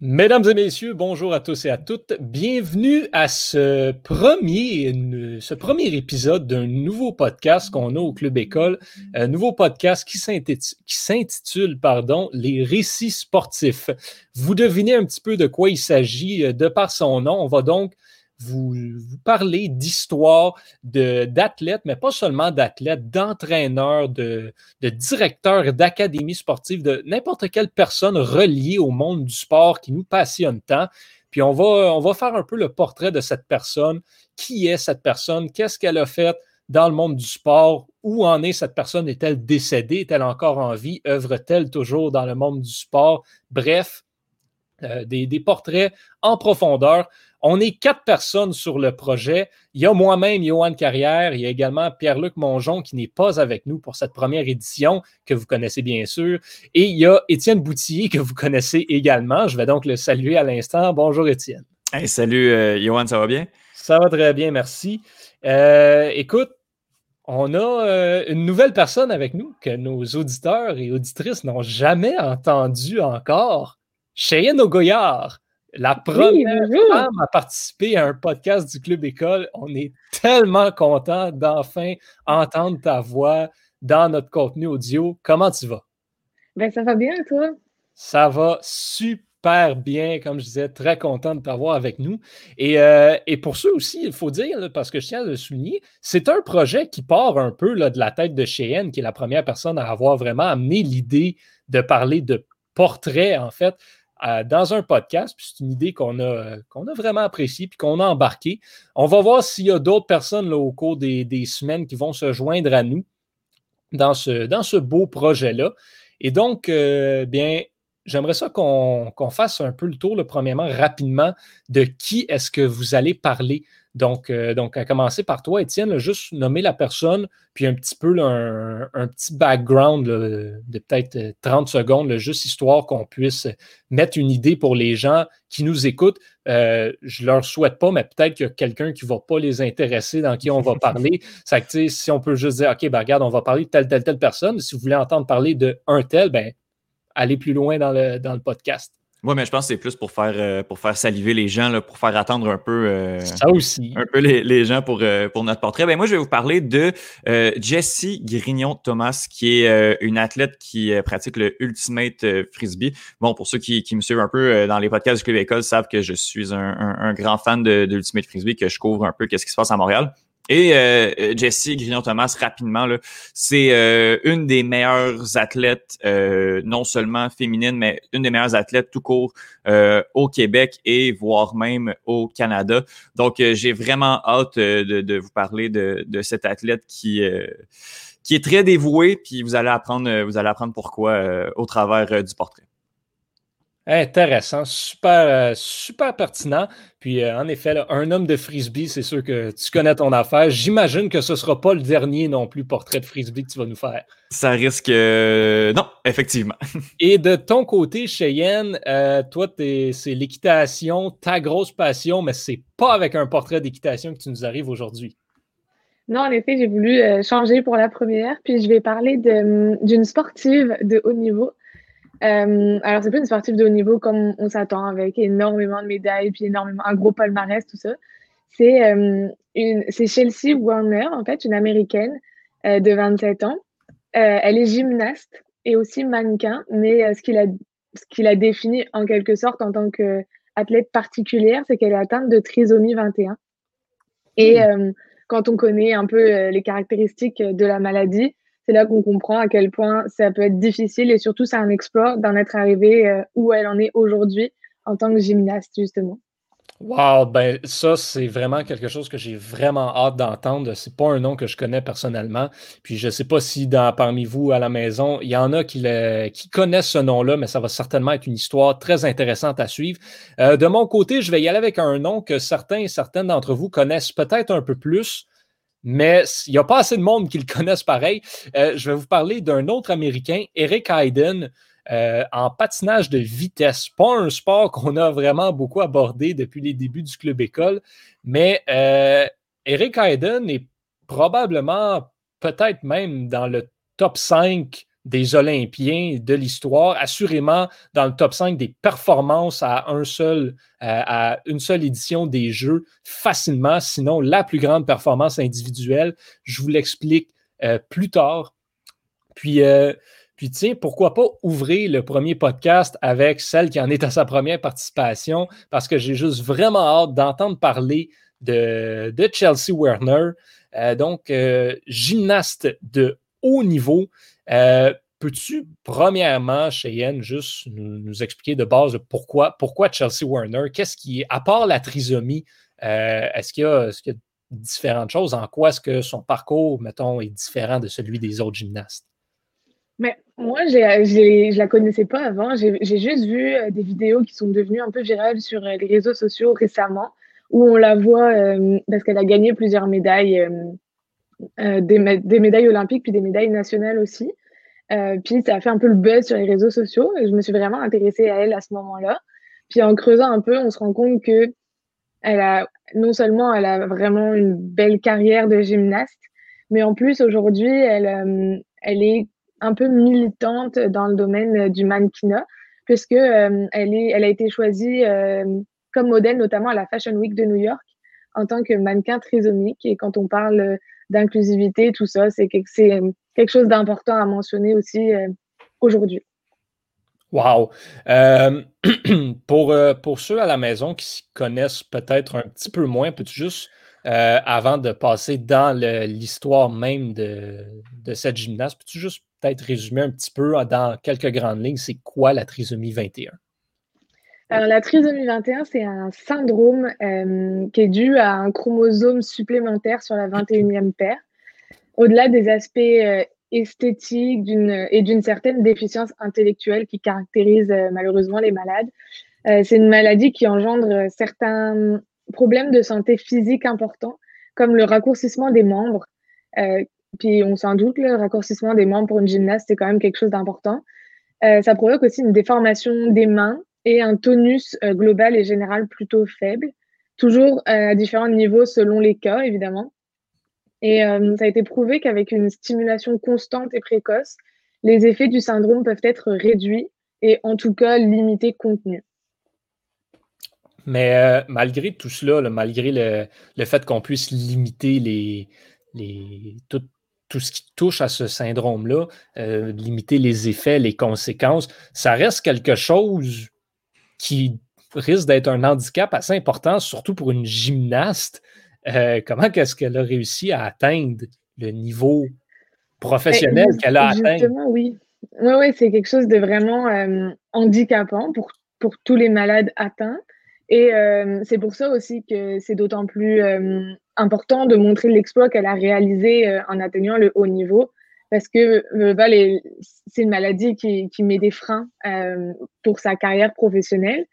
Mesdames et messieurs, bonjour à tous et à toutes. Bienvenue à ce premier, ce premier épisode d'un nouveau podcast qu'on a au Club École. Un nouveau podcast qui s'intitule, pardon, Les récits sportifs. Vous devinez un petit peu de quoi il s'agit euh, de par son nom. On va donc vous, parler d'histoire d'athlètes, mais pas seulement d'athlètes, d'entraîneurs, de, de, directeurs d'académies sportives, de n'importe quelle personne reliée au monde du sport qui nous passionne tant. Puis on va, on va faire un peu le portrait de cette personne. Qui est cette personne? Qu'est-ce qu'elle a fait dans le monde du sport? Où en est cette personne? Est-elle décédée? Est-elle encore en vie? Œuvre-t-elle toujours dans le monde du sport? Bref, euh, des, portraits en profondeur. On est quatre personnes sur le projet. Il y a moi-même, Johan Carrière. Il y a également Pierre-Luc Mongeon qui n'est pas avec nous pour cette première édition, que vous connaissez bien sûr. Et il y a Étienne Boutillier que vous connaissez également. Je vais donc le saluer à l'instant. Bonjour Étienne. salut euh, Johan, ça va bien? Ça va très bien, merci. Euh, écoute, on a euh, une nouvelle personne avec nous que nos auditeurs et auditrices n'ont jamais entendu encore. Cheyenne Ogoyard. La première femme à participer à un podcast du Club École. On est tellement content d'enfin entendre ta voix dans notre contenu audio. Comment tu vas? Ben, ça va bien, toi? Ça va super bien, comme je disais, très content de t'avoir avec nous. Et, euh, pour ceux aussi, il faut dire, parce que je tiens à le souligner, c'est un projet qui part un peu là, de la tête de Cheyenne, qui est la première personne à avoir vraiment amené l'idée de parler de portrait, en fait, dans un podcast. c'est une idée qu'on a, qu'on a vraiment appréciée puis qu'on a embarquée. On va voir s'il y a d'autres personnes au cours des, semaines qui vont se joindre à nous dans ce, beau projet-là. Et donc, euh, bien, j'aimerais ça qu'on fasse un peu le tour, premièrement, rapidement, de qui est-ce que vous allez parler donc, euh, donc, à commencer par toi, Étienne, juste nommer la personne, puis un petit peu un, petit background de peut-être 30 euh, secondes, juste histoire qu'on puisse mettre une idée pour les gens qui nous écoutent. Euh, je ne leur souhaite pas, mais peut-être qu'il y a quelqu'un qui ne va pas les intéresser dans qui on va parler. Ça que, si on peut juste dire, OK, ben, regarde, on va parler de telle, telle, telle personne. Si vous voulez entendre parler de un tel, ben, allez plus loin dans le, dans le podcast. Oui, mais je pense que c'est plus pour faire, euh, pour faire saliver les gens, là, pour faire attendre un peu, euh, Ça aussi. Un peu les, gens pour, euh, pour notre portrait. Ben, moi, je vais vous parler de Jessie Grignon-Thomas, qui est une athlète qui pratique le Ultimate Frisbee. Bon, pour ceux qui, qui me suivent un peu dans les podcasts du Club École, savent que je suis un, un, grand fan de, de Ultimate Frisbee, que je couvre un peu qu'est-ce qui se passe à Montréal. Et euh, Jessie Grignon-Thomas, rapidement, c'est euh, une des meilleures athlètes, euh, non seulement féminine, mais une des meilleures athlètes tout court euh, au Québec et voire même au Canada. Donc, j'ai vraiment hâte de, de, vous parler de, de cette athlète qui qui est très dévouée, puis vous allez apprendre, vous allez apprendre pourquoi au travers du portrait. Intéressant, super, euh, super pertinent. Puis, euh, en effet, un homme de frisbee, c'est sûr que tu connais ton affaire. J'imagine que ce ne sera pas le dernier non plus portrait de frisbee que tu vas nous faire. Ça risque. Euh, non, effectivement. Et de ton côté, Cheyenne, toi, c'est l'équitation, ta grosse passion, mais c'est pas avec un portrait d'équitation que tu nous arrives aujourd'hui. Non, en effet, j'ai voulu changer pour la première. Puis, je vais parler d'une sportive de haut niveau euh, alors, c'est pas une sportive de haut niveau comme on s'attend, avec énormément de médailles, puis énormément, un gros palmarès, tout ça. C'est euh, Chelsea Warner, en fait, une américaine euh, de 27 ans. Euh, elle est gymnaste et aussi mannequin, mais euh, ce qui la, ce qui la définit en quelque sorte en tant qu'athlète particulière, c'est qu'elle est atteinte de trisomie 21. Et mmh. quand on connaît un peu les caractéristiques de la maladie, c'est là qu'on comprend à quel point ça peut être difficile et surtout c'est un exploit d'en être arrivé euh, où elle en est aujourd'hui en tant que gymnaste justement. Wow, ben ça, c'est vraiment quelque chose que j'ai vraiment hâte d'entendre. C'est pas un nom que je connais personnellement. Puis je sais pas si parmi vous à la maison, il y en a qui, qui connaissent ce nom-là, mais ça va certainement être une histoire très intéressante à suivre. Euh, de mon côté, je vais y aller avec un nom que certains et certaines d'entre vous connaissent peut-être un peu plus mais il n'y a pas assez de monde qui le connaissent pareil. Euh, je vais vous parler d'un autre Américain, Eric Hayden, euh, en patinage de vitesse. Pas un sport qu'on a vraiment beaucoup abordé depuis les débuts du club école, mais euh, Eric Hayden est probablement, peut-être même dans le top 5 des Olympiens de l'histoire, assurément dans le top 5 des performances seul, à une seule édition des Jeux, facilement, sinon la plus grande performance individuelle. Je vous l'explique euh, plus tard. Puis, euh, puis tiens, pourquoi pas ouvrir le premier podcast avec celle qui en est à sa première participation, parce que j'ai juste vraiment hâte d'entendre parler de, Chelsea Werner, euh, donc gymnaste de haut niveau. Peux-tu, premièrement, Cheyenne, juste nous, expliquer de base pourquoi, pourquoi Chelsea Werner? Qu'est-ce qui à part la trisomie, est-ce qu'il y, a différentes choses? En quoi est-ce que son parcours, mettons, est différent de celui des autres gymnastes? Mais moi, je ne la connaissais pas avant. J'ai juste vu euh, des vidéos qui sont devenues un peu virales sur euh, les réseaux sociaux récemment, où on la voit euh, parce qu'elle a gagné plusieurs médailles, des, médailles olympiques, puis des médailles nationales aussi. puis ça a fait un peu le buzz sur les réseaux sociaux et je me suis vraiment intéressée à elle à ce moment-là. Puis en creusant un peu, on se rend compte que elle a non seulement elle a vraiment une belle carrière de gymnaste, mais en plus aujourd'hui elle, euh, elle est un peu militante dans le domaine du mannequinat, puisque euh, elle, est, elle a été choisie euh, comme modèle notamment à la Fashion Week de New York en tant que mannequin trisomique. Et quand on parle d'inclusivité, tout ça, c'est quelque, quelque chose d'important à mentionner aussi aujourd'hui. Wow! Euh, pour, euh, pour ceux à la maison qui s'y connaissent peut-être un petit peu moins, peux-tu juste, euh, avant de passer dans l'histoire même de, de, cette gymnaste, peux-tu juste peut-être résumer un petit peu dans quelques grandes lignes, c'est quoi la trisomie 21? Alors, la trisomie 21, c'est un syndrome qui est dû à un chromosome supplémentaire sur la 21e paire. Au-delà des aspects esthétique et d'une certaine déficience intellectuelle qui caractérise euh, malheureusement les malades. Euh, c'est une maladie qui engendre certains problèmes de santé physique importants, comme le raccourcissement des membres. Euh, puis on s'en doute, le raccourcissement des membres pour une gymnaste, c'est quand même quelque chose d'important. ça provoque aussi une déformation des mains et un tonus global et général plutôt faible, toujours à différents niveaux selon les cas, évidemment. Et euh, ça a été prouvé qu'avec une stimulation constante et précoce, les effets du syndrome peuvent être réduits et en tout cas limités contenus. Mais euh, malgré tout cela, malgré le, fait qu'on puisse limiter les, les, tout, tout, ce qui touche à ce syndrome-là, euh, limiter les effets, les conséquences, ça reste quelque chose qui risque d'être un handicap assez important, surtout pour une gymnaste. Euh, comment est-ce qu'elle a réussi à atteindre le niveau professionnel ben, qu'elle a atteint? Justement, oui. Oui, oui, c'est quelque chose de vraiment euh, handicapant pour, pour tous les malades atteints. Et euh, c'est pour ça aussi que c'est d'autant plus important de montrer l'exploit qu'elle a réalisé en atteignant le haut niveau. Parce que c'est une maladie qui, met des freins pour sa carrière professionnelle.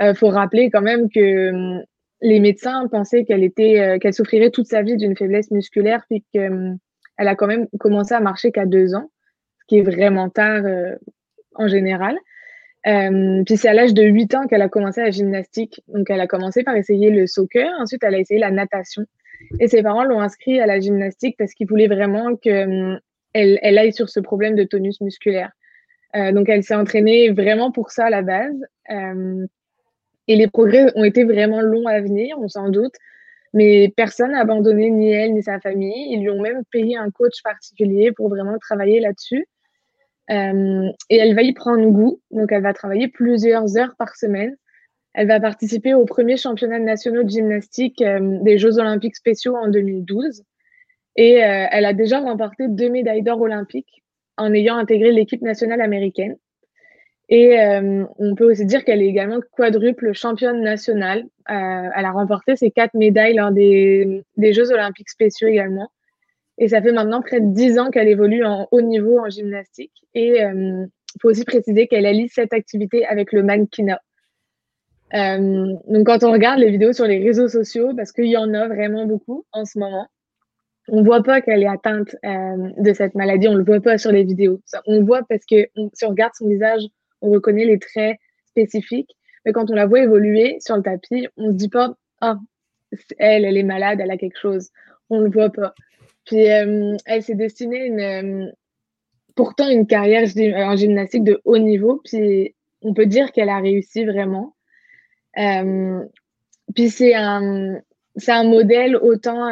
Il faut rappeler quand même que les médecins pensaient qu'elle euh, souffrirait toute sa vie d'une faiblesse musculaire, puis qu'elle euh, a quand même commencé à marcher qu'à deux ans, ce qui est vraiment tard euh, en général. puis c'est à l'âge de 8 ans qu'elle a commencé la gymnastique. Donc elle a commencé par essayer le soccer, ensuite elle a essayé la natation. Et ses parents l'ont inscrit à la gymnastique parce qu'ils voulaient vraiment qu'elle elle aille sur ce problème de tonus musculaire. donc elle s'est entraînée vraiment pour ça à la base. Et les progrès ont été vraiment longs à venir, on s'en doute. Mais personne n'a abandonné ni elle ni sa famille. Ils lui ont même payé un coach particulier pour vraiment travailler là-dessus. Euh, et elle va y prendre goût. Donc, elle va travailler plusieurs heures par semaine. Elle va participer au premier championnat national de gymnastique euh, des Jeux olympiques spéciaux en 2012. Et euh, elle a déjà remporté deux médailles d'or olympiques en ayant intégré l'équipe nationale américaine. Et euh, on peut aussi dire qu'elle est également quadruple championne nationale. Euh, elle a remporté ses quatre médailles lors des, Jeux olympiques spéciaux également. Et ça fait maintenant près de dix ans qu'elle évolue en haut niveau en gymnastique. Et il faut aussi préciser qu'elle allie cette activité avec le mannequinat. Donc quand on regarde les vidéos sur les réseaux sociaux, parce qu'il y en a vraiment beaucoup en ce moment, on voit pas qu'elle est atteinte euh, de cette maladie, on le voit pas sur les vidéos. On le voit parce que si on regarde son visage on reconnaît les traits spécifiques. Mais quand on la voit évoluer sur le tapis, on se dit pas, ah, elle, elle est malade, elle a quelque chose. On le voit pas. Puis euh, elle s'est destinée une, euh, pourtant une carrière en gymnastique de haut niveau. Puis on peut dire qu'elle a réussi vraiment. puis c'est un, c'est un modèle autant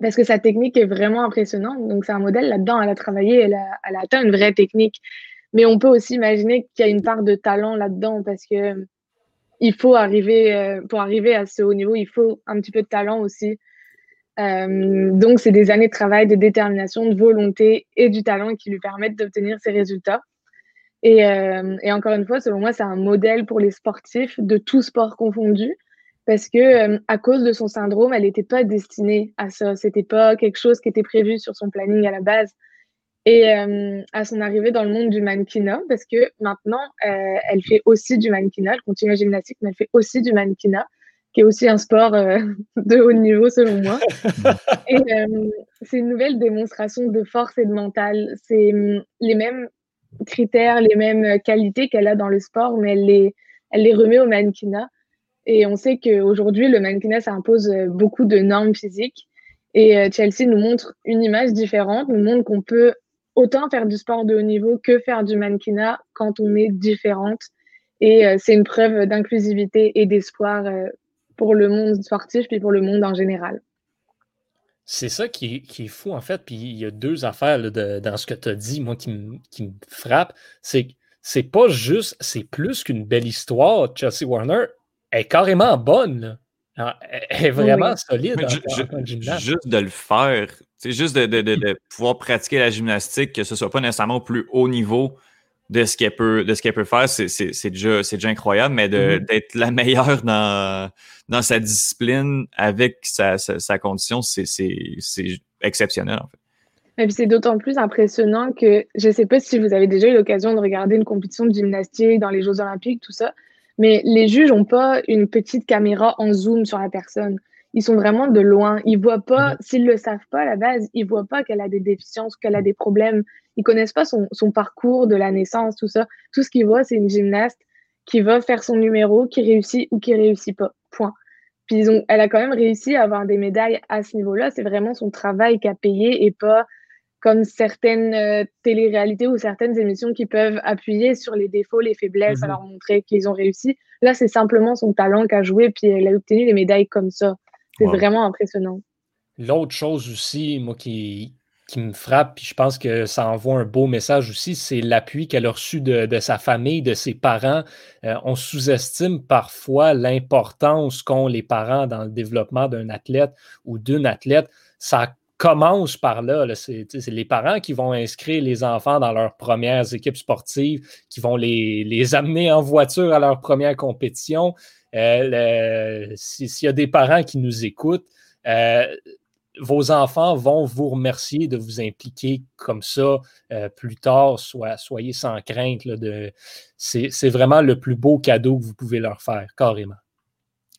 parce que sa technique est vraiment impressionnante. Donc, c'est un modèle là-dedans. Elle a travaillé, elle a, atteint une vraie technique. Mais on peut aussi imaginer qu'il y a une part de talent là-dedans parce que il faut arriver, euh, pour arriver à ce haut niveau, il faut un petit peu de talent aussi. Euh, donc, c'est des années de travail, de détermination, de volonté et du talent qui lui permettent d'obtenir ces résultats. Et, euh, et, encore une fois, selon moi, c'est un modèle pour les sportifs de tout sport confondu parce que à cause de son syndrome, elle n'était pas destinée à ça. C'était pas quelque chose qui était prévu sur son planning à la base. Et euh, à son arrivée dans le monde du mannequinat, parce que maintenant, euh, elle fait aussi du mannequinat, elle continue la gymnastique, mais elle fait aussi du mannequinat, qui est aussi un sport euh, de haut niveau selon moi. et c'est une nouvelle démonstration de force et de mental. C'est hum, les mêmes critères, les mêmes qualités qu'elle a dans le sport, mais elle les, elle les remet au mannequinat. Et on sait qu'aujourd'hui, le mannequinat, ça impose beaucoup de normes physiques. Et Chelsea nous montre une image différente, nous montre qu'on peut autant faire du sport de haut niveau que faire du mannequinat quand on est différente. Et euh, c'est une preuve d'inclusivité et d'espoir euh, pour le monde sportif puis pour le monde en général. C'est ça qui est, qui est, fou, en fait. Puis il y a deux affaires dans ce que tu as dit, moi, qui, me, qui frappent. C'est c'est pas juste, c'est plus qu'une belle histoire. Chelsea Warner est carrément bonne. Elle est vraiment solide. juste de le faire, c'est juste de, pouvoir pratiquer la gymnastique, que ce soit pas nécessairement au plus haut niveau de ce qu'elle peut, de ce qu'elle peut faire, c'est déjà, déjà incroyable, mais mm-hmm. d'être la meilleure dans, dans sa discipline avec sa, sa, condition, c'est exceptionnel en fait. Et puis c'est d'autant plus impressionnant que je ne sais pas si vous avez déjà eu l'occasion de regarder une compétition de gymnastique dans les Jeux Olympiques, tout ça, mais les juges n'ont pas une petite caméra en zoom sur la personne. Ils sont vraiment de loin. Ils voient pas, mhm. s'ils le savent pas à la base, ils voient pas qu'elle a des déficiences, qu'elle a des problèmes. Ils connaissent pas son, son parcours de la naissance, tout ça. Tout ce qu'ils voient, c'est une gymnaste qui va faire son numéro, qui réussit ou qui réussit pas. Point. Puis ils ont, elle a quand même réussi à avoir des médailles à ce niveau-là. C'est vraiment son travail qui a payé et pas comme certaines euh, téléréalités ou certaines émissions qui peuvent appuyer sur les défauts, les faiblesses, à mhm. leur montrer qu'ils ont réussi. Là, c'est simplement son talent qu'a joué, puis elle a obtenu des médailles comme ça. C'est vraiment impressionnant. L'autre chose aussi, moi, qui, qui me frappe, puis je pense que ça envoie un beau message aussi, c'est l'appui qu'elle a reçu de, sa famille, de ses parents. Euh, on sous-estime parfois l'importance qu'ont les parents dans le développement d'un athlète ou d'une athlète. Ça commence par là. C'est les parents qui vont inscrire les enfants dans leurs premières équipes sportives, qui vont les, amener en voiture à leur première compétition. Euh, s'il y a des parents qui nous écoutent, euh, vos enfants vont vous remercier de vous impliquer comme ça euh, plus tard. Soyez sans crainte. C'est vraiment le plus beau cadeau que vous pouvez leur faire, carrément.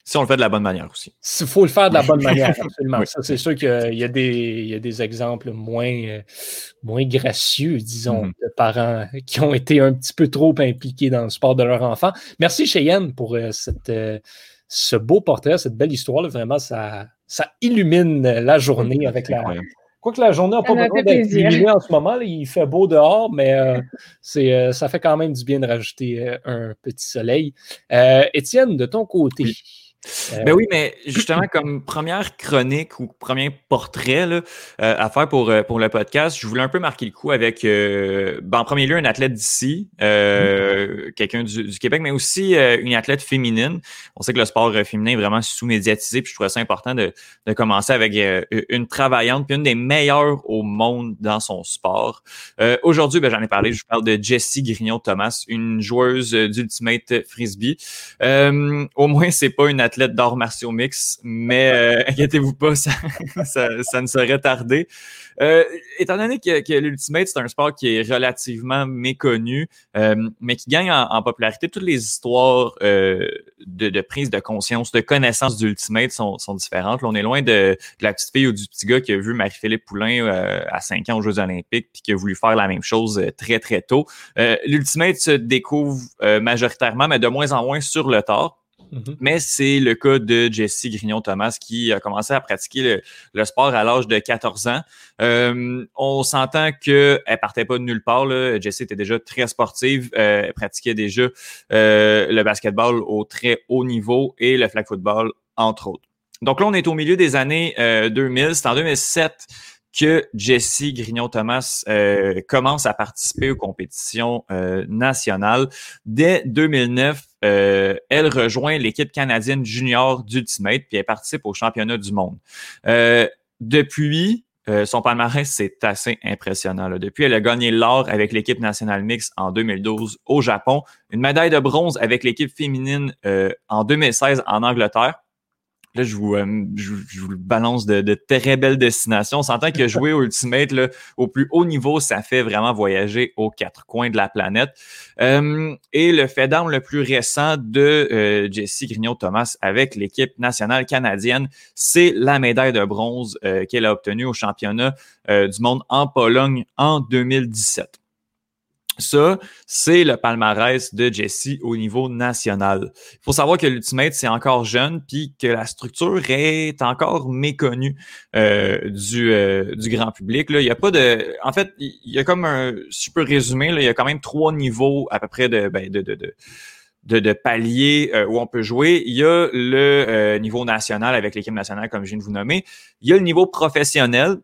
Si on le fait de la bonne manière aussi. Il faut le faire de la bonne manière, absolument. c'est sûr qu'il y, a des, des exemples moins, euh, moins gracieux, disons, mm-hmm. de parents qui ont été un petit peu trop impliqués dans le sport de leur enfant. Merci Cheyenne pour euh, cette, euh, ce beau portrait, cette belle histoire. Vraiment, ça, ça illumine la journée avec la. Quoique la journée n'a pas besoin d'être illuminée en ce moment, il fait beau dehors, mais c'est, ça fait quand même du bien de rajouter un petit soleil. Étienne, de ton côté, euh, ben oui, mais justement, comme première chronique ou premier portrait là, euh, à faire pour, euh, pour le podcast, je voulais un peu marquer le coup avec, ben, en premier lieu, un athlète d'ici, mm-hmm. quelqu'un du, Québec, mais aussi une athlète féminine. On sait que le sport féminin est vraiment sous-médiatisé, puis je trouvais ça important de, de commencer avec une travaillante, puis une des meilleures au monde dans son sport. Aujourd'hui, ben, j'en ai parlé, je parle de Jessie Grignon-Thomas, une joueuse d'Ultimate Frisbee. au moins, c'est pas une athlète athlète d'art martiaux mix, mais euh, inquiétez-vous pas, ça, ça, ne serait tardé. Euh, étant donné que, l'Ultimate, c'est un sport qui est relativement méconnu, euh, mais qui gagne en, popularité, toutes les histoires de, prise de conscience, de connaissance d'Ultimate sont, sont différentes. Là, on est loin de, la petite fille ou du petit gars qui a vu Marie-Philippe Poulain à 5 ans aux Jeux olympiques puis qui a voulu faire la même chose très, très tôt. L'Ultimate se découvre majoritairement, mais de moins en moins sur le tard. Mhm. Mais c'est le cas de Jessie Grignon-Thomas qui a commencé à pratiquer le, sport à l'âge de 14 ans. Euh, on s'entend qu'elle partait pas de nulle part. Là. Jessie était déjà très sportive. Euh, elle pratiquait déjà euh, le basketball au très haut niveau et le flag football, entre autres. Donc là, on est au milieu des années 2000. C'est en 2007 que Jessie Grignon-Thomas euh, commence à participer aux compétitions euh, nationales. Dès 2009, euh, elle rejoint l'équipe canadienne junior d'Ultimate, puis elle participe au championnat du monde. depuis, son palmarès, c'est assez impressionnant. Depuis, elle a gagné l'or avec l'équipe nationale mixte en 2012 au Japon, une médaille de bronze avec l'équipe féminine en 2016 en Angleterre, Là, je vous, euh, je, vous balance de, très belles destinations. On s'entend que jouer Ultimate là, au plus haut niveau, ça fait vraiment voyager aux quatre coins de la planète. Euh, et le fait d'armes le plus récent de euh, Jessie Grignon-Thomas avec l'équipe nationale canadienne, c'est la médaille de bronze euh, qu'elle a obtenue au championnat du monde en Pologne en 2017. Ça, c'est le palmarès de Jesse au niveau national. Il faut savoir que l'Ultimate, c'est encore jeune, puis que la structure est encore méconnue euh, du, euh, du grand public. Là. Il y a pas de. En fait, il y a comme un. Si je peux résumer, là, il y a quand même trois niveaux à peu près de, ben, de, de, de de, paliers euh, où on peut jouer. Il y a le niveau national avec l'équipe nationale, comme je viens de vous nommer. Il y a le niveau professionnel,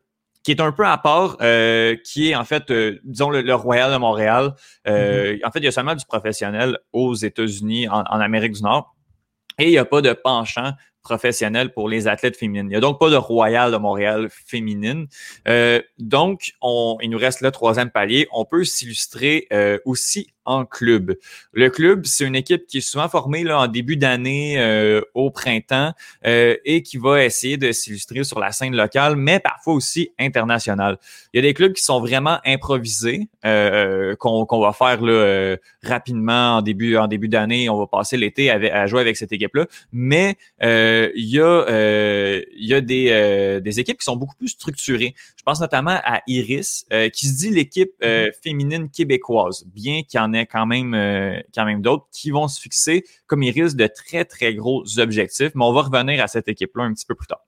qui est un peu à part, euh, qui est en fait, euh, disons, le, Royal de Montréal. Euh, mm-hmm. En fait, il y a seulement du professionnel aux États-Unis, en, en, Amérique du Nord. Et il n'y a pas de penchant professionnel pour les athlètes féminines. Il n'y a donc pas de Royal de Montréal féminine. Euh, donc, on, il nous reste le troisième palier. On peut s'illustrer euh, aussi en club. Le club, c'est une équipe qui est souvent formée là, en début d'année euh, au printemps euh, et qui va essayer de s'illustrer sur la scène locale, mais parfois aussi internationale. Il y a des clubs qui sont vraiment improvisés, euh, qu'on va faire là, rapidement en début, en début d'année. On va passer l'été à, jouer avec cette équipe-là. Mais il y a, il y a des, des équipes qui sont beaucoup plus structurées. Je pense notamment à Iris, qui se dit l'équipe féminine québécoise, bien qu'il y en ait quand même, euh, quand même d'autres qui vont se fixer comme ils risquent de très, très gros objectifs. Mais on va revenir à cette équipe-là un petit peu plus tard.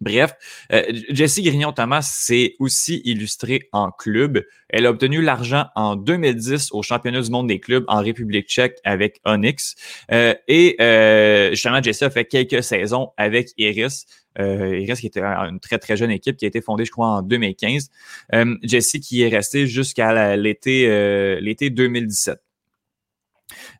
Bref, euh, Jessie Grignon-Thomas s'est aussi illustrée en club. Elle a obtenu l'argent en 2010 au championnat du monde des clubs en République tchèque avec Onyx. Euh, et euh, justement, Jessie a fait quelques saisons avec Iris. Euh, Iris qui était une très très jeune équipe qui a été fondée, je crois, en 2015. Euh, Jessie qui est restée jusqu'à l'été euh, l'été 2017.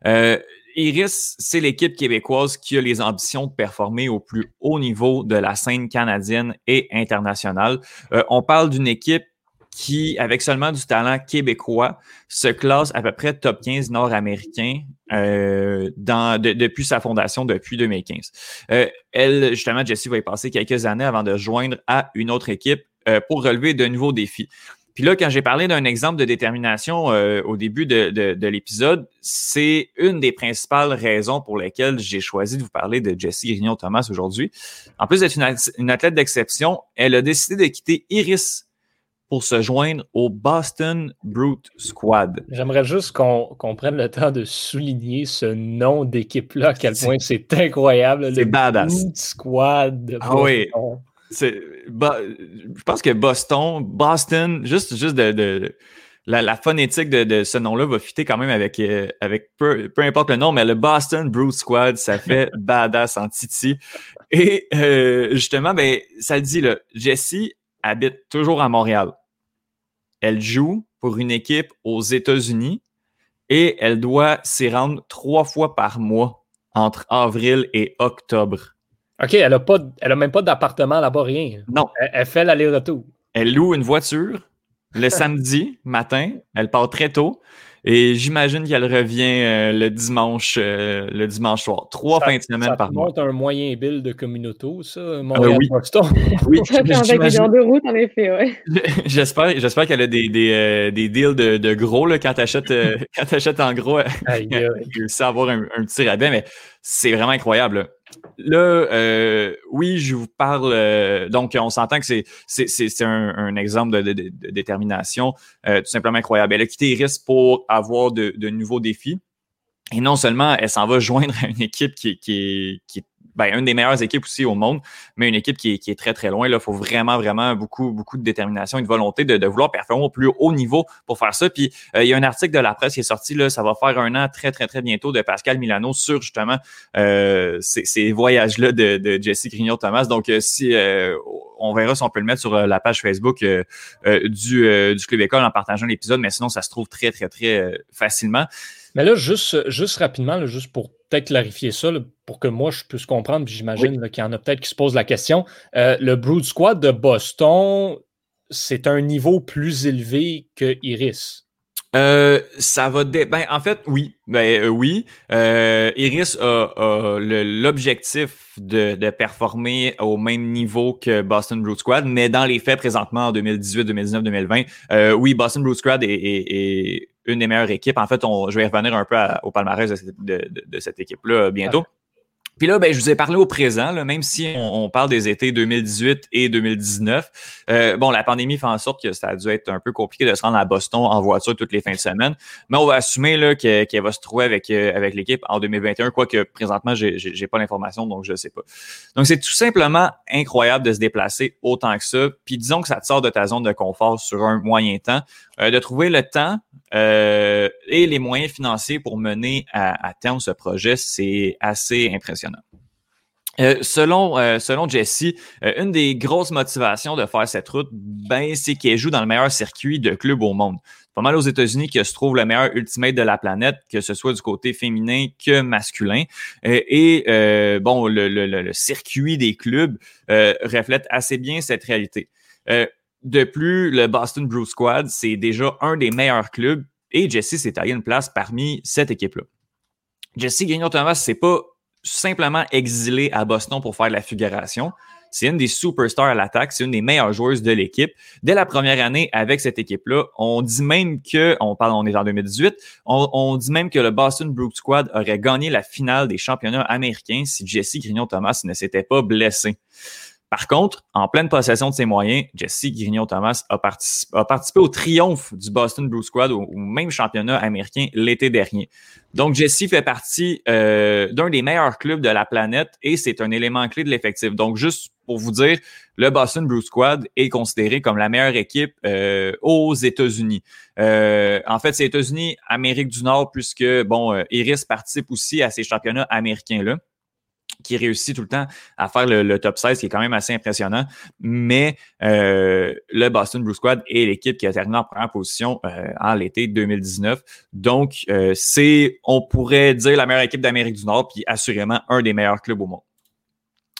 Euh, Iris, c'est l'équipe québécoise qui a les ambitions de performer au plus haut niveau de la scène canadienne et internationale. Euh, on parle d'une équipe qui, avec seulement du talent québécois, se classe à peu près top 15 nord-américain euh, depuis sa fondation, depuis 2015. Euh, elle, justement, Jessie va y passer quelques années avant de joindre à une autre équipe pour relever de nouveaux défis. Puis là, quand j'ai parlé d'un exemple de détermination euh, au début de, de, l'épisode, c'est une des principales raisons pour lesquelles j'ai choisi de vous parler de Jessie Grignon-Thomas aujourd'hui. En plus d'être une, athlète d'exception, elle a décidé de quitter Iris pour se joindre au Boston Brute Squad. J'aimerais juste qu'on prenne le temps de souligner ce nom d'équipe-là, à quel point c'est incroyable. C'est badass. Brute Squad. Ah oui. Je pense que Boston, Boston, juste, juste de, la, phonétique de, ce nom-là va fitter quand même avec, euh, avec peu, importe le nom, mais le Boston Brute Squad, ça fait badass en Titi. Et euh, justement, ben, ça le dit, là, Jessie habite toujours à Montréal. Elle joue pour une équipe aux États-Unis et elle doit s'y rendre trois fois par mois entre avril et octobre. OK, elle a, pas, elle a même pas d'appartement là-bas, rien. Non. Elle, fait l'aller-retour. Elle loue une voiture le samedi matin. Elle part très tôt. Et j'imagine qu'elle revient euh, le dimanche euh, le dimanche soir. Trois fins de semaine par mois. C'est un moyen bill de communauté, ça, Montréal euh, oui. Boston. oui, avec des heures de route, en effet, ouais. J'espère, j'espère qu'elle a des, des, des deals de, de gros là, quand tu achètes, quand achètes en gros. Elle réussit à avoir un, un, petit rabais, mais c'est vraiment incroyable. Là, euh, oui, je vous parle. Euh, donc, on s'entend que c'est, un, un, exemple de, détermination euh, tout simplement incroyable. Elle a quitté Iris pour avoir de, de nouveaux défis. Et non seulement elle s'en va joindre à une équipe qui, qui, qui est ben, une des meilleures équipes aussi au monde, mais une équipe qui est, très, très loin. Il faut vraiment, vraiment beaucoup, beaucoup de détermination et de volonté de, vouloir performer au plus haut niveau pour faire ça. Puis euh, il y a un article de la presse qui est sorti, là, ça va faire un an très, très, très bientôt de Pascal Milano sur justement euh, ces, voyages-là de, de Jesse Grignon-Thomas. Donc, euh, si on verra si on peut le mettre sur la page Facebook du, du Club École en partageant l'épisode, mais sinon, ça se trouve très, très, très facilement. Mais là, juste, juste rapidement, juste pour peut-être clarifier ça, pour que moi je puisse comprendre, puis j'imagine qu'il y en a peut-être qui se posent la question. Euh, le Brood Squad de Boston, c'est un niveau plus élevé que Iris. Euh, ça va. Ben, en fait, oui. Ben, euh, oui. Iris a, l'objectif de, performer au même niveau que Boston Brood Squad, mais dans les faits, présentement, en 2018, 2019, 2020, oui, Boston Brood Squad est une des meilleures équipes. En fait, on, je vais revenir un peu au palmarès de, cette équipe-là bientôt. Puis là, ben, je vous ai parlé au présent, là, même si on, parle des étés 2018 et 2019. Euh, bon, la pandémie fait en sorte que ça a dû être un peu compliqué de se rendre à Boston en voiture toutes les fins de semaine. Mais on va assumer là, qu'elle va se trouver avec, euh, avec l'équipe en 2021, quoique présentement, j'ai, j'ai pas l'information, donc je sais pas. Donc, c'est tout simplement incroyable de se déplacer autant que ça. Puis disons que ça te sort de ta zone de confort sur un moyen temps, euh, de trouver le temps euh, et les moyens financiers pour mener à, terme ce projet, c'est assez impressionnant. Euh, selon, euh, selon Jessie, une des grosses motivations de faire cette route, ben, c'est qu'elle joue dans le meilleur circuit de club au monde. Pas mal aux États-Unis que se trouve le meilleur ultimate de la planète, que ce soit du côté féminin que masculin. et bon, le, circuit des clubs reflète assez bien cette réalité. De plus, le Boston Brew Squad, c'est déjà un des meilleurs clubs et Jesse s'est taillé une place parmi cette équipe-là. Jesse Grignon-Thomas, c'est pas simplement exilé à Boston pour faire la figuration. C'est une des superstars à l'attaque, c'est une des meilleures joueuses de l'équipe. Dès la première année avec cette équipe-là, on dit même que, on parle, on est en 2018, on, dit même que le Boston Brook Squad aurait gagné la finale des championnats américains si Jesse Grignon-Thomas ne s'était pas blessé. Par contre, en pleine possession de ses moyens, Jesse Grignon-Thomas a, participé au triomphe du Boston Blue Squad au, même championnat américain l'été dernier. Donc, Jesse fait partie euh, d'un des meilleurs clubs de la planète et c'est un élément clé de l'effectif. Donc, juste pour vous dire, le Boston Blue Squad est considéré comme la meilleure équipe euh, aux États-Unis. Euh, en fait, c'est États-Unis, Amérique du Nord, puisque, bon, Iris participe aussi à ces championnats américains-là qui réussit tout le temps à faire le, top 16, qui est quand même assez impressionnant. Mais euh, le Boston Blue Squad est l'équipe qui a terminé en première position euh, en l'été 2019. Donc, euh, c'est, on pourrait dire, la meilleure équipe d'Amérique du Nord, puis assurément un des meilleurs clubs au monde.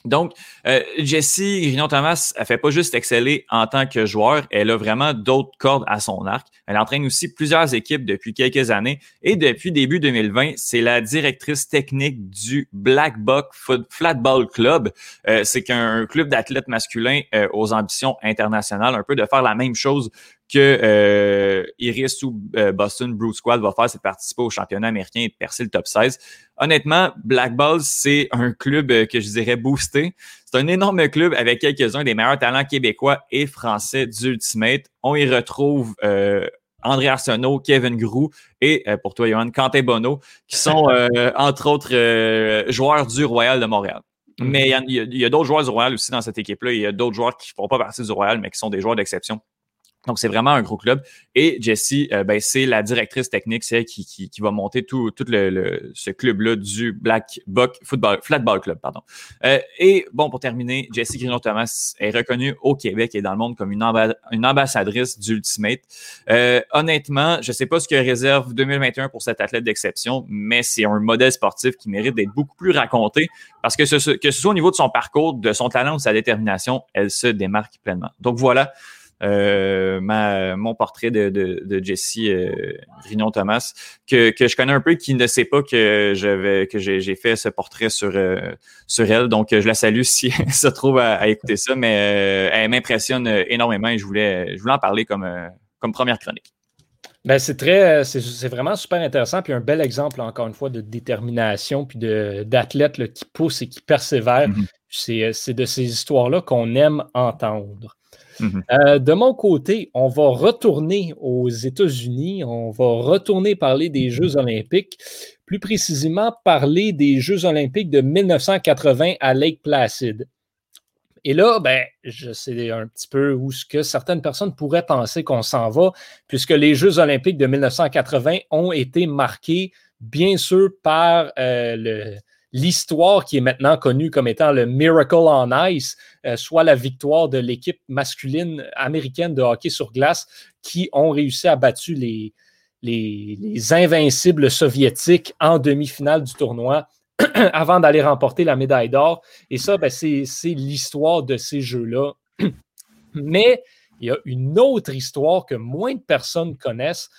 Donc, euh, Jessie Grignon-Thomas, elle fait pas juste exceller en tant que joueur, elle a vraiment d'autres cordes à son arc. Elle entraîne aussi plusieurs équipes depuis quelques années et depuis début 2020, c'est la directrice technique du Black Buck Flatball Club. Euh, c'est qu'un club d'athlètes masculins euh, aux ambitions internationales, un peu de faire la même chose que euh, Iris ou euh, Boston Blue Squad va faire, c'est participer au championnat américain et de percer le top 16. Honnêtement, Black Balls, c'est un club euh, que je dirais boosté. C'est un énorme club avec quelques-uns des meilleurs talents québécois et français d'Ultimate. On y retrouve euh, André Arsenault, Kevin Grou et pour toi, Johan, Quentin Bono, qui sont entre autres joueurs du Royal de Montréal. Mais il y a, a d'autres joueurs du Royal aussi dans cette équipe-là. Il y a d'autres joueurs qui ne font pas partie du Royal, mais qui sont des joueurs d'exception donc, c'est vraiment un gros club. Et Jessie, euh, ben, c'est la directrice technique, c'est qui, qui, qui, va monter tout, tout le, ce club-là du Black Buck Football, Flatball Club. Pardon. Euh, et bon, pour terminer, Jessie Grino-Thomas est reconnue au Québec et dans le monde comme une, ambassadrice d'Ultimate. Euh, honnêtement, je sais pas ce que réserve 2021 pour cet athlète d'exception, mais c'est un modèle sportif qui mérite d'être beaucoup plus raconté parce que ce, que ce soit au niveau de son parcours, de son talent ou de sa détermination, elle se démarque pleinement. Donc voilà, euh, ma, mon portrait de, de, de Jessie euh, Grignon-Thomas, que, que je connais un peu, qui ne sait pas que j'avais que j'ai fait ce portrait sur, euh, sur elle. Donc, je la salue si elle se trouve à, écouter ça, mais elle m'impressionne énormément et je voulais, je voulais en parler comme, comme première chronique. Ben, c'est très, c'est vraiment super intéressant, puis un bel exemple, encore une fois, de détermination, puis d'athlètes qui poussent et qui persévèrent. Mm-hmm. C'est de ces histoires-là qu'on aime entendre. Mm-hmm. de mon côté, on va retourner aux États-Unis, on va retourner parler des Jeux olympiques, plus précisément parler des Jeux olympiques de 1980 à Lake Placid. Et là, ben, je sais un petit peu où ce que certaines personnes pourraient penser qu'on s'en va, puisque les Jeux olympiques de 1980 ont été marqués, bien sûr, par euh, l'histoire qui est maintenant connue comme étant le Miracle on Ice, euh, soit la victoire de l'équipe masculine américaine de hockey sur glace qui ont réussi à battre les, les, les invincibles soviétiques en demi-finale du tournoi avant d'aller remporter la médaille d'or. Et ça, ben, c'est l'histoire de ces jeux-là. Mais il y a une autre histoire que moins de personnes connaissent,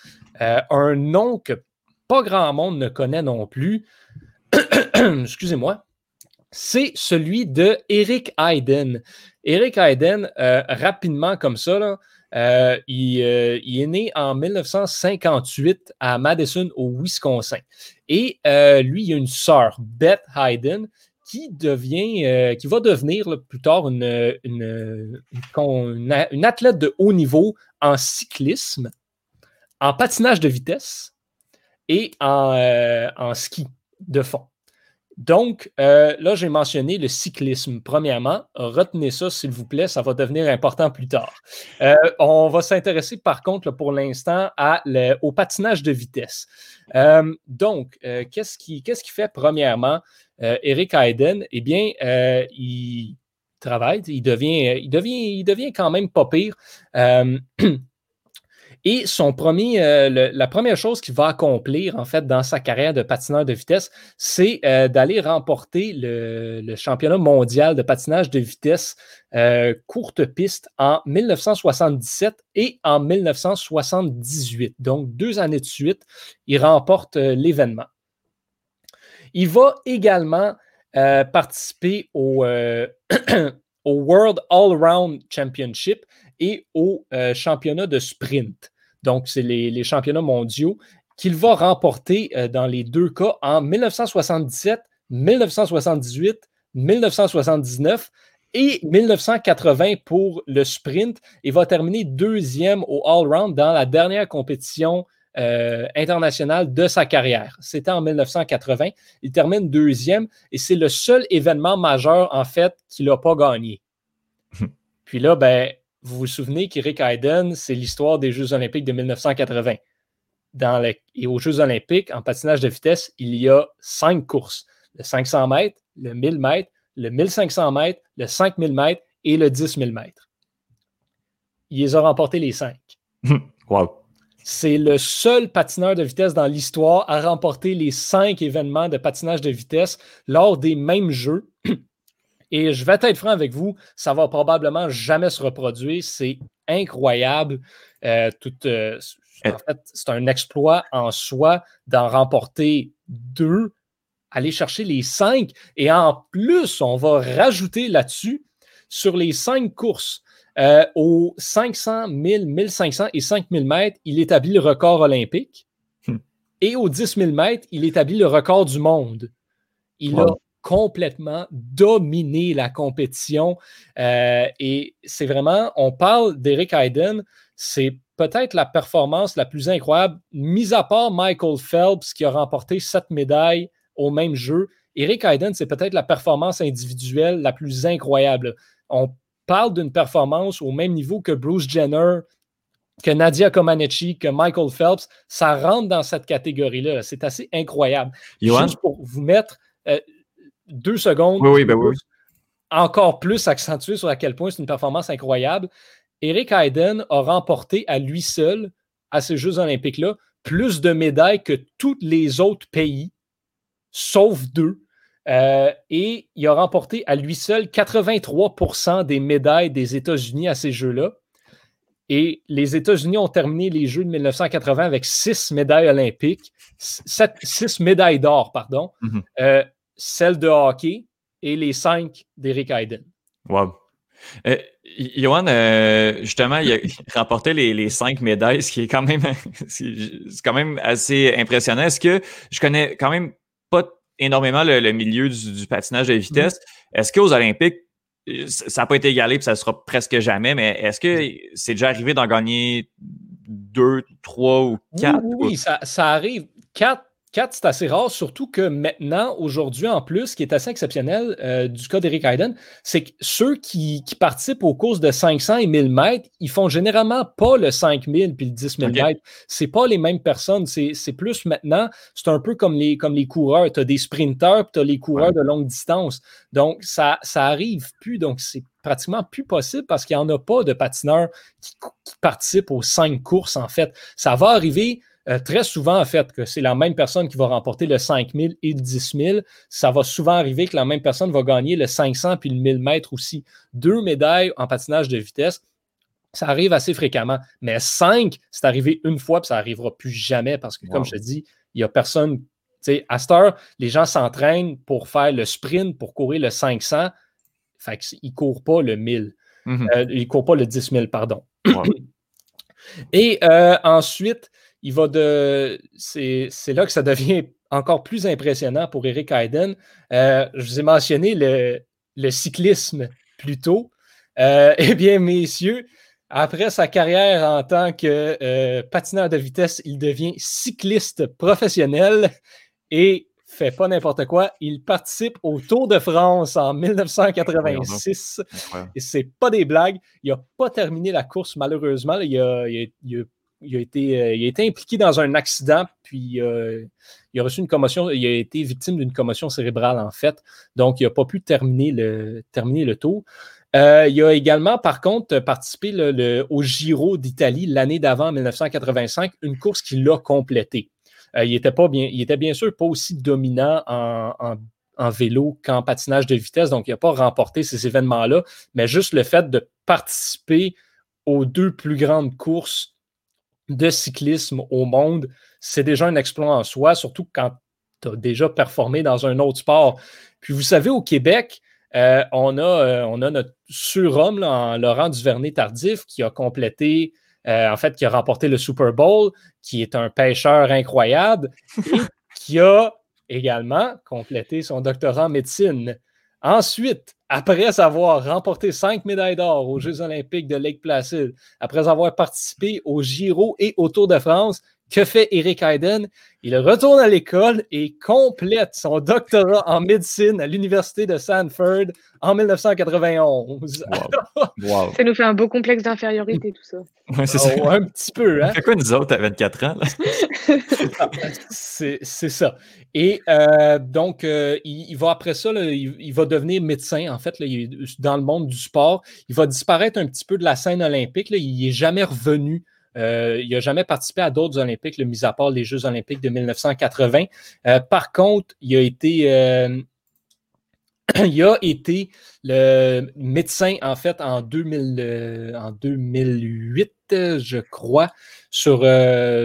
euh, un nom que pas grand monde ne connaît non plus. Excusez-moi. C'est celui de Eric Hayden. Eric Hayden, euh, rapidement comme ça, euh, il, euh, il, est né en 1958 à Madison, au Wisconsin. Et lui, il a une sœur, Beth Hayden, qui devient, qui va devenir plus tard une, athlète de haut niveau en cyclisme, en patinage de vitesse et en ski de fond. Donc, euh, là, j'ai mentionné le cyclisme. Premièrement, retenez ça, s'il vous plaît, ça va devenir important plus tard. Euh, on va s'intéresser, par contre, pour l'instant, au patinage de vitesse. Euh, donc, qu'est-ce qui, fait, premièrement, Eric Hayden? Eh bien, il travaille, il devient, il, devient, il devient quand même pas pire. Et son premier, euh, la première chose qu'il va accomplir, en fait, dans sa carrière de patineur de vitesse, c'est euh, d'aller remporter le, championnat mondial de patinage de vitesse euh, courte piste en 1977 et en 1978. Donc, deux années de suite, il remporte l'événement. Il va également participer au, au World All-Round Championship et au euh, championnat de sprint. Donc, c'est les, championnats mondiaux qu'il va remporter euh, dans les deux cas en 1977, 1978, 1979 et 1980 pour le sprint et va terminer deuxième au all-round dans la dernière compétition euh, internationale de sa carrière. C'était en 1980. Il termine deuxième et c'est le seul événement majeur, en fait, qu'il n'a pas gagné. Puis là, ben, vous vous souvenez qu'Eric Hayden, c'est l'histoire des Jeux olympiques de 1980. Dans et aux Jeux olympiques, en patinage de vitesse, il y a cinq courses. Le 500 mètres, le 1000 mètres, le 1500 mètres, le 5000 mètres et le 10 000 mètres. Il les a remportés les cinq. wow. C'est le seul patineur de vitesse dans l'histoire à remporter les cinq événements de patinage de vitesse lors des mêmes Jeux. Et je vais être franc avec vous, ça va probablement jamais se reproduire. C'est incroyable. Euh, tout, euh, en fait, c'est un exploit en soi d'en remporter deux, aller chercher les cinq. Et en plus, on va rajouter là-dessus, sur les cinq courses, euh, aux 500, 1000, 1500 et 5000 mètres, il établit le record olympique. Hmm. Et aux 10 000 mètres, il établit le record du monde. Il a complètement dominé la compétition. Euh, et c'est vraiment, on parle d'Eric Hayden, c'est peut-être la performance la plus incroyable, mis à part Michael Phelps qui a remporté sept médailles au même jeu. Eric Hayden, c'est peut-être la performance individuelle la plus incroyable. On parle d'une performance au même niveau que Bruce Jenner, que Nadia Comaneci, que Michael Phelps. Ça rentre dans cette catégorie-là. C'est assez incroyable. Juste pour vous mettre, euh, deux secondes. Oui, ben oui, Encore plus accentué sur à quel point c'est une performance incroyable. Eric Hayden a remporté à lui seul, à ces Jeux olympiques-là, plus de médailles que tous les autres pays, sauf deux. Euh, et il a remporté à lui seul 83% des médailles des États-Unis à ces Jeux-là. Et les États-Unis ont terminé les Jeux de 1980 avec six médailles olympiques, six médailles d'or, pardon. Mm-hmm. Euh, celle de hockey et les cinq d'Eric Hayden. Wow. Euh, Johan, euh, justement, il a remporté les, cinq médailles, ce qui est quand même, c'est quand même assez impressionnant. Est-ce que je connais quand même pas énormément le, milieu du, patinage de vitesse? Mm-hmm. Est-ce qu'aux Olympiques, ça n'a pas été égalé, puis ça sera presque jamais, mais est-ce que c'est déjà arrivé d'en gagner deux, trois ou quatre? Oui, oui ça, ça, arrive. Quatre, 4, c'est assez rare, surtout que maintenant, aujourd'hui en plus, ce qui est assez exceptionnel euh, du cas d'Eric Hayden, c'est que ceux qui, participent aux courses de 500 et 1000 mètres, ils font généralement pas le 5000 puis le 10 000 mètres. C'est pas les mêmes personnes. C'est plus maintenant, c'est un peu comme les, comme les coureurs. Tu as des sprinteurs puis tu as les coureurs de longue distance. Donc, ça, ça arrive plus. Donc, c'est pratiquement plus possible parce qu'il n'y en a pas de patineurs qui, qui participent aux cinq courses, en fait. Ça va arriver euh, très souvent, en fait, que c'est la même personne qui va remporter le 5000 et le 10 000. Ça va souvent arriver que la même personne va gagner le 500 puis le 1000 mètres aussi. Deux médailles en patinage de vitesse. Ça arrive assez fréquemment. Mais cinq, c'est arrivé une fois, puis ça n'arrivera plus jamais parce que, comme je te dis, il n'y a personne. À cette heure, les gens s'entraînent pour faire le sprint, pour courir le 500. Fait qu'ils ne courent pas le 1000. Mm-hmm. Euh, ils ne courent pas le 10 000, pardon. Et euh, ensuite, il va de. C'est là que ça devient encore plus impressionnant pour Eric Hayden. Euh, je vous ai mentionné le, cyclisme plus tôt. Euh, eh bien, messieurs, après sa carrière en tant que euh, patineur de vitesse, il devient cycliste professionnel et fait pas n'importe quoi. Il participe au Tour de France en 1986. Et c'est pas des blagues. Il n'a pas terminé la course, malheureusement. Il a, il a il a, euh, il a été impliqué dans un accident, puis euh, il a reçu une commotion, il a été victime d'une commotion cérébrale, en fait. Donc, il n'a pas pu terminer le, tour. Euh, il a également, par contre, participé au Giro d'Italie l'année d'avant, 1985, une course qu'il a complétée. il, était pas bien, il était bien sûr pas aussi dominant en vélo qu'en patinage de vitesse, donc il n'a pas remporté ces événements-là, mais juste le fait de participer aux deux plus grandes courses de cyclisme au monde, c'est déjà un exploit en soi, surtout quand tu as déjà performé dans un autre sport. Puis vous savez, au Québec, euh, on, a, euh, on notre surhomme, Laurent Duvernay-Tardif, qui a complété, euh, en fait, qui a remporté le Super Bowl, qui est un pêcheur incroyable, et qui a également complété son doctorat en médecine. Ensuite, après avoir remporté cinq médailles d'or aux Jeux olympiques de Lake Placid, après avoir participé au Giro et au Tour de France, que fait Eric Hayden? Il retourne à l'école et complète son doctorat en médecine à l'Université de Sanford en 1991. Ça nous fait un beau complexe d'infériorité, tout ça. Ouais, c'est ça. Oh, un petit peu. Hein? Fait quoi, nous autres, à 24 ans? c'est ça. Et euh, donc, euh, il, va après ça, il, va devenir médecin, en fait, dans le monde du sport. Il va disparaître un petit peu de la scène olympique. il n'est jamais revenu euh, il n'a jamais participé à d'autres Olympiques, le mis à part les Jeux Olympiques de 1980. Euh, par contre, il a été. Euh, il a été le médecin, en fait, en, 2000, en 2008, je crois, sur,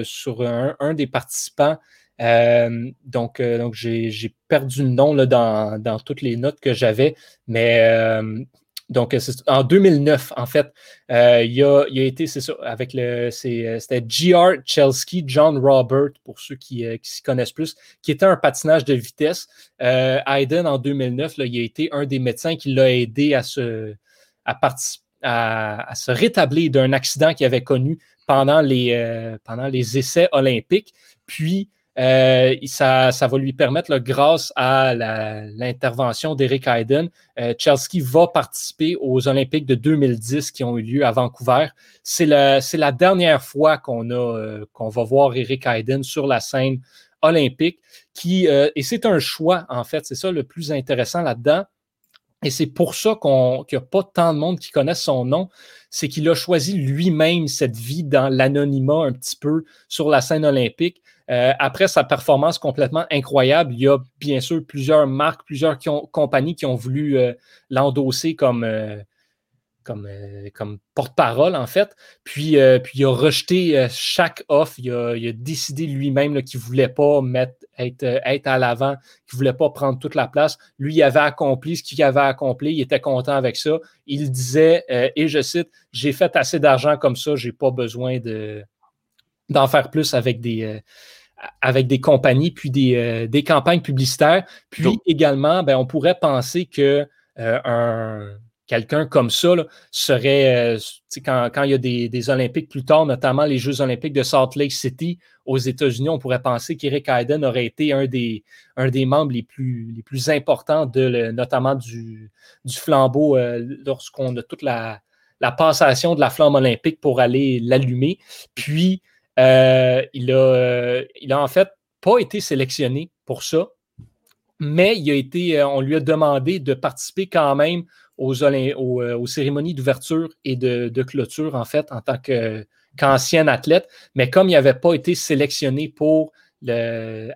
sur un, des participants. donc, donc j'ai perdu le nom là, dans, dans, toutes les notes que j'avais, mais donc, en 2009, en fait, euh, il, a, été, c'est ça, avec le, euh, c'était G.R. Chelsky, John Robert, pour ceux qui, euh, s'y connaissent plus, qui était un patinage de vitesse. Hayden, en 2009, il a été un des médecins qui l'a aidé à se, à, à, se rétablir d'un accident qu'il avait connu pendant les, pendant les essais olympiques. Puis, euh, ça, va lui permettre, grâce à l'intervention d'Eric Hayden, euh, Chelsea va participer aux Olympiques de 2010 qui ont eu lieu à Vancouver. C'est la, dernière fois qu'on euh, qu'on va voir Eric Hayden sur la scène olympique. Qui, et c'est un choix, en fait, c'est ça le plus intéressant là-dedans. Et c'est pour ça qu'il n'y a pas tant de monde qui connaisse son nom. C'est qu'il a choisi lui-même cette vie dans l'anonymat un petit peu sur la scène olympique. Euh, après sa performance complètement incroyable, il y a bien sûr plusieurs marques, plusieurs compagnies qui ont voulu euh, l'endosser comme, euh, comme, comme porte-parole, en fait. Puis, puis il a rejeté chaque offre. Il a, décidé lui-même qu'il ne voulait pas être, être à l'avant, qu'il ne voulait pas prendre toute la place. Lui, il avait accompli ce qu'il avait accompli. Il était content avec ça. Il disait, et je cite, J'ai fait assez d'argent comme ça, je n'ai pas besoin de d'en faire plus avec des, euh, avec des compagnies, puis des, euh, des campagnes publicitaires. Puis également, ben, on pourrait penser que euh, un quelqu'un comme ça serait, euh, quand, quand, il y a des, des, Olympiques plus tard, notamment les Jeux Olympiques de Salt Lake City aux États-Unis, on pourrait penser qu'Eric Hayden aurait été un des, un des membres les plus, les plus importants, de, notamment du, du flambeau, lorsqu'on a toute la, la passation de la flamme olympique pour aller l'allumer. Puis, euh, il, a, il a en fait pas été sélectionné pour ça, mais il a été, on lui a demandé de participer quand même euh, aux, cérémonies d'ouverture et de, clôture, en fait, en tant qu'ancien athlète. Mais comme il n'avait pas été sélectionné pour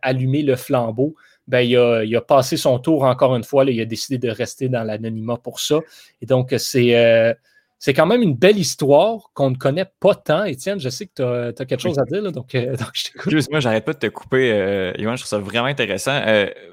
allumer le flambeau, ben, il, a, passé son tour encore une fois. il a décidé de rester dans l'anonymat pour ça. Et donc, c'est. Euh, c'est quand même une belle histoire qu'on ne connaît pas tant. Étienne, je sais que tu as, quelque chose à dire, donc, euh, donc je t'écoute. Excuse-moi, j'arrête pas de te couper, euh, je trouve ça vraiment intéressant.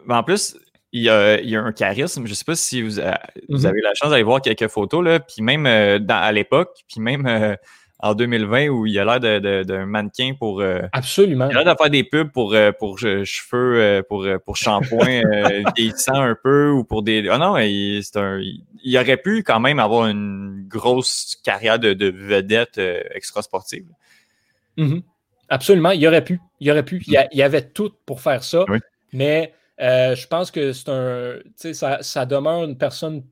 en plus, il y, a, il y, a, un charisme. Je ne sais pas si vous, vous, mm-hmm. avez la chance d'aller voir quelques photos, là, puis même euh, à l'époque, puis même euh, en 2020 où il a l'air d'un mannequin pour. Euh, Absolument. Il a l'air de faire des pubs pour, pour cheveux, pour, pour shampoing vieillissant un peu ou pour des. Ah non, il, un, il, aurait pu quand même avoir une grosse carrière de, de vedette extra sportive. Mm-hmm. Absolument, il aurait pu. Il aurait pu. Il, y avait tout pour faire ça. Mais euh, je pense que c'est un. Ça, ça demeure une personne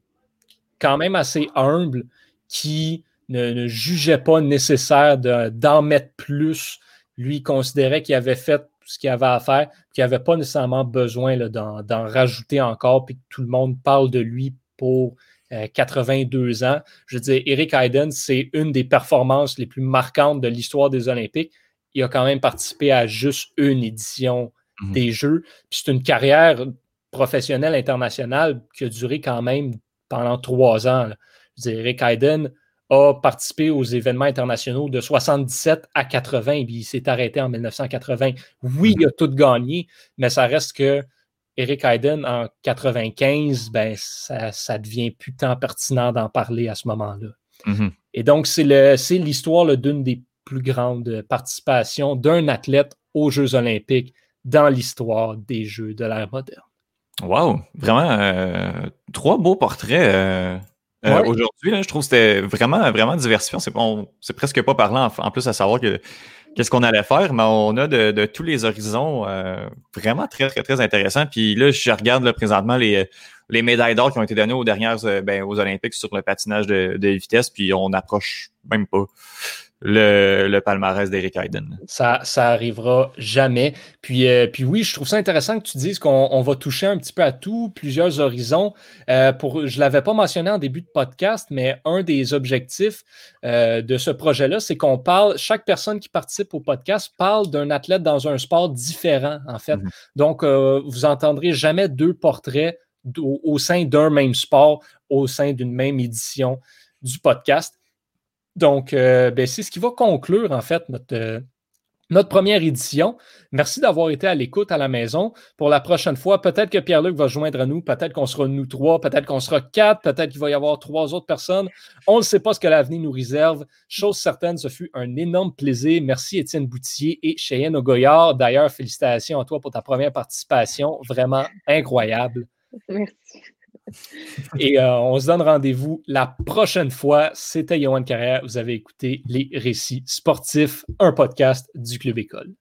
quand même assez humble qui ne, jugeait pas nécessaire d'en mettre plus. Lui considérait qu'il avait fait ce qu'il avait à faire, qu'il n'avait pas nécessairement besoin d'en rajouter encore, puis que tout le monde parle de lui pour 82 euh, ans. Je veux dire, Eric Hayden, c'est une des performances les plus marquantes de l'histoire des Olympiques. Il a quand même participé à juste une édition Mhm. des jeux. Puis c'est une carrière professionnelle internationale qui a duré quand même pendant trois ans. Je dirais, Rick Hayden a participé aux événements internationaux de 77 à 80, et puis il s'est arrêté en 1980. Oui, il a tout gagné, mais ça reste que Eric Hayden en 95, ben, ça, devient plus tant pertinent d'en parler à ce moment-là. Mhm. Et donc, c'est l'histoire d'une des plus grandes participations d'un athlète aux Jeux olympiques dans l'histoire des jeux de l'ère moderne. Wow, vraiment euh, trois beaux portraits euh, euh, aujourd'hui. Je trouve que c'était vraiment, vraiment diversifiant. C'est, presque pas parlant en, plus à savoir que qu'est-ce qu'on allait faire, mais on a de, tous les horizons vraiment très, très, très intéressants. Puis là, je regarde présentement les, les médailles d'or qui ont été données aux dernières ben, aux Olympiques sur le patinage de, de vitesse, puis on n'approche même pas le, palmarès d'Eric Hayden. Ça, ça arrivera jamais. Puis, euh, puis oui, je trouve ça intéressant que tu dises qu'on va toucher un petit peu à tout, plusieurs horizons. Euh, pour, je ne l'avais pas mentionné en début de podcast, mais un des objectifs euh, de ce projet-là, c'est qu'on parle, chaque personne qui participe au podcast parle d'un athlète dans un sport différent, en fait. Mhm. Donc, vous entendrez jamais deux portraits au sein d'un même sport, au sein d'une même édition du podcast. Donc, euh, ben, c'est ce qui va conclure, en fait, notre, euh, notre première édition. Merci d'avoir été à l'écoute à la maison. Pour la prochaine fois, peut-être que Pierre-Luc va joindre nous, peut-être qu'on sera nous trois, peut-être qu'on sera quatre, peut-être qu'il va y avoir trois autres personnes. On ne sait pas ce que l'avenir nous réserve. Chose certaine, ce fut un énorme plaisir. Merci Étienne Boutier et Cheyenne Ogoyard. D'ailleurs, félicitations à toi pour ta première participation. Vraiment incroyable. Merci. Et euh, on se donne rendez-vous la prochaine fois. C'était Yohan Carrière. Vous avez écouté Les Récits Sportifs, un podcast du Club École.